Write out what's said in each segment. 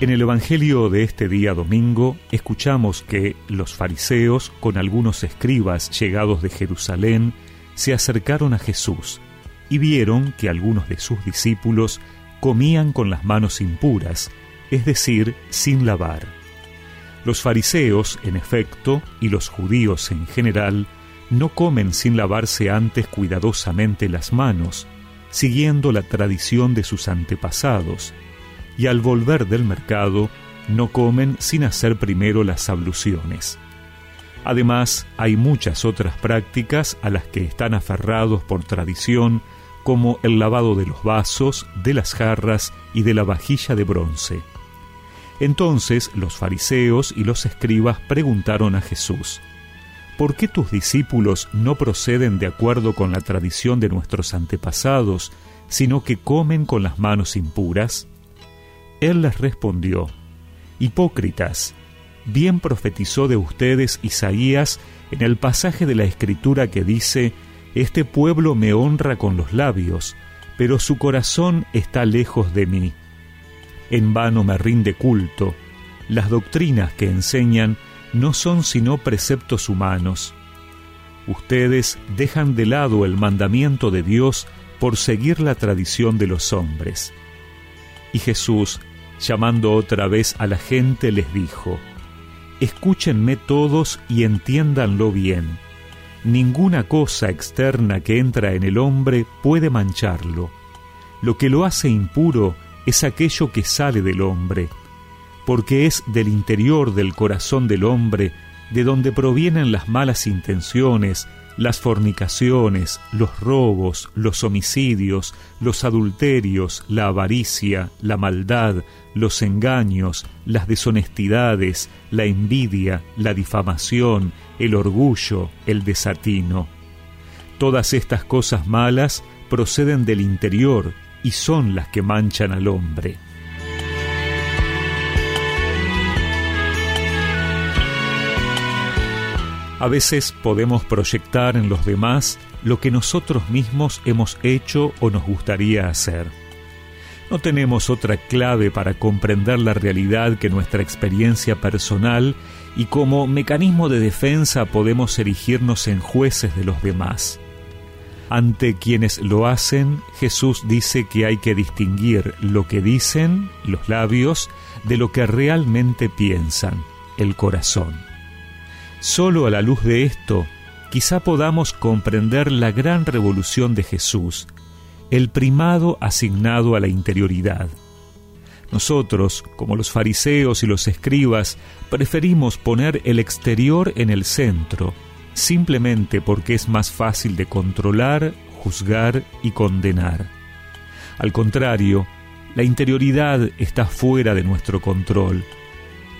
En el Evangelio de este día domingo escuchamos que los fariseos, con algunos escribas llegados de Jerusalén, se acercaron a Jesús y vieron que algunos de sus discípulos comían con las manos impuras, es decir, sin lavar. Los fariseos, en efecto, y los judíos en general, no comen sin lavarse antes cuidadosamente las manos, siguiendo la tradición de sus antepasados, y al volver del mercado no comen sin hacer primero las abluciones. Además, hay muchas otras prácticas a las que están aferrados por tradición, como el lavado de los vasos, de las jarras y de la vajilla de bronce. Entonces los fariseos y los escribas preguntaron a Jesús, ¿por qué tus discípulos no proceden de acuerdo con la tradición de nuestros antepasados, sino que comen con las manos impuras? Él les respondió, Hipócritas, bien profetizó de ustedes Isaías en el pasaje de la Escritura que dice, Este pueblo me honra con los labios, pero su corazón está lejos de mí. En vano me rinde culto, las doctrinas que enseñan no son sino preceptos humanos. Ustedes dejan de lado el mandamiento de Dios por seguir la tradición de los hombres. Y Jesús llamando otra vez a la gente, les dijo, Escúchenme todos y entiéndanlo bien. Ninguna cosa externa que entra en el hombre puede mancharlo. Lo que lo hace impuro es aquello que sale del hombre, porque es del interior del corazón del hombre de donde provienen las malas intenciones, las fornicaciones, los robos, los homicidios, los adulterios, la avaricia, la maldad, los engaños, las deshonestidades, la envidia, la difamación, el orgullo, el desatino. Todas estas cosas malas proceden del interior y son las que manchan al hombre. A veces podemos proyectar en los demás lo que nosotros mismos hemos hecho o nos gustaría hacer. No tenemos otra clave para comprender la realidad que nuestra experiencia personal y como mecanismo de defensa podemos erigirnos en jueces de los demás. Ante quienes lo hacen, Jesús dice que hay que distinguir lo que dicen, los labios, de lo que realmente piensan, el corazón. Solo a la luz de esto, quizá podamos comprender la gran revolución de Jesús, el primado asignado a la interioridad. Nosotros, como los fariseos y los escribas, preferimos poner el exterior en el centro, simplemente porque es más fácil de controlar, juzgar y condenar. Al contrario, la interioridad está fuera de nuestro control,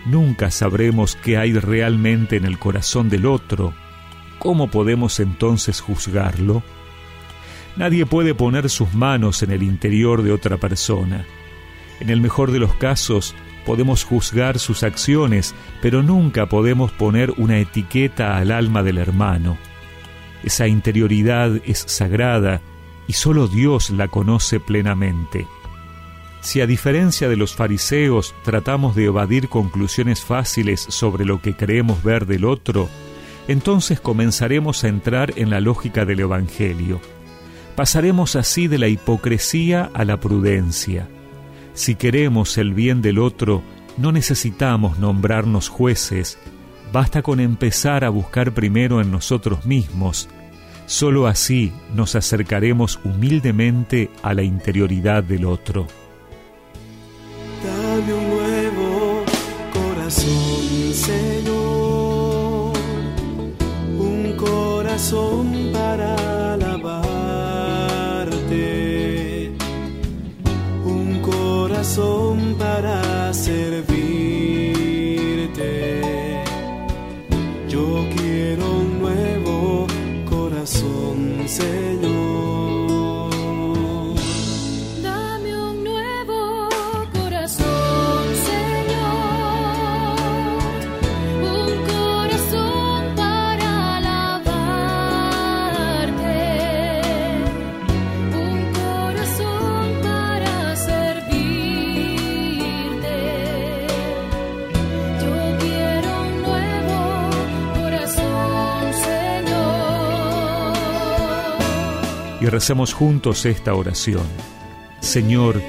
Nunca sabremos qué hay realmente en el corazón del otro. ¿Cómo podemos entonces juzgarlo? Nadie puede poner sus manos en el interior de otra persona. En el mejor de los casos, podemos juzgar sus acciones, pero nunca podemos poner una etiqueta al alma del hermano. Esa interioridad es sagrada y solo Dios la conoce plenamente. Si a diferencia de los fariseos tratamos de evadir conclusiones fáciles sobre lo que creemos ver del otro, entonces comenzaremos a entrar en la lógica del Evangelio. Pasaremos así de la hipocresía a la prudencia. Si queremos el bien del otro, no necesitamos nombrarnos jueces, basta con empezar a buscar primero en nosotros mismos. Solo así nos acercaremos humildemente a la interioridad del otro. Dame un nuevo corazón, Señor, un corazón para alabarte, un corazón para servirte. Y recemos juntos esta oración. Señor,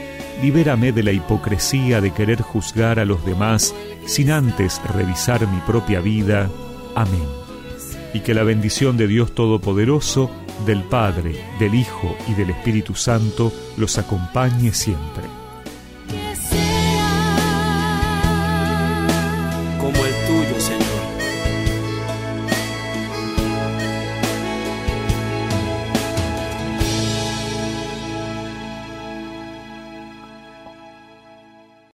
libérame de la hipocresía de querer juzgar a los demás sin antes revisar mi propia vida. Amén. Y que la bendición de Dios Todopoderoso, del Padre, del Hijo y del Espíritu Santo los acompañe siempre.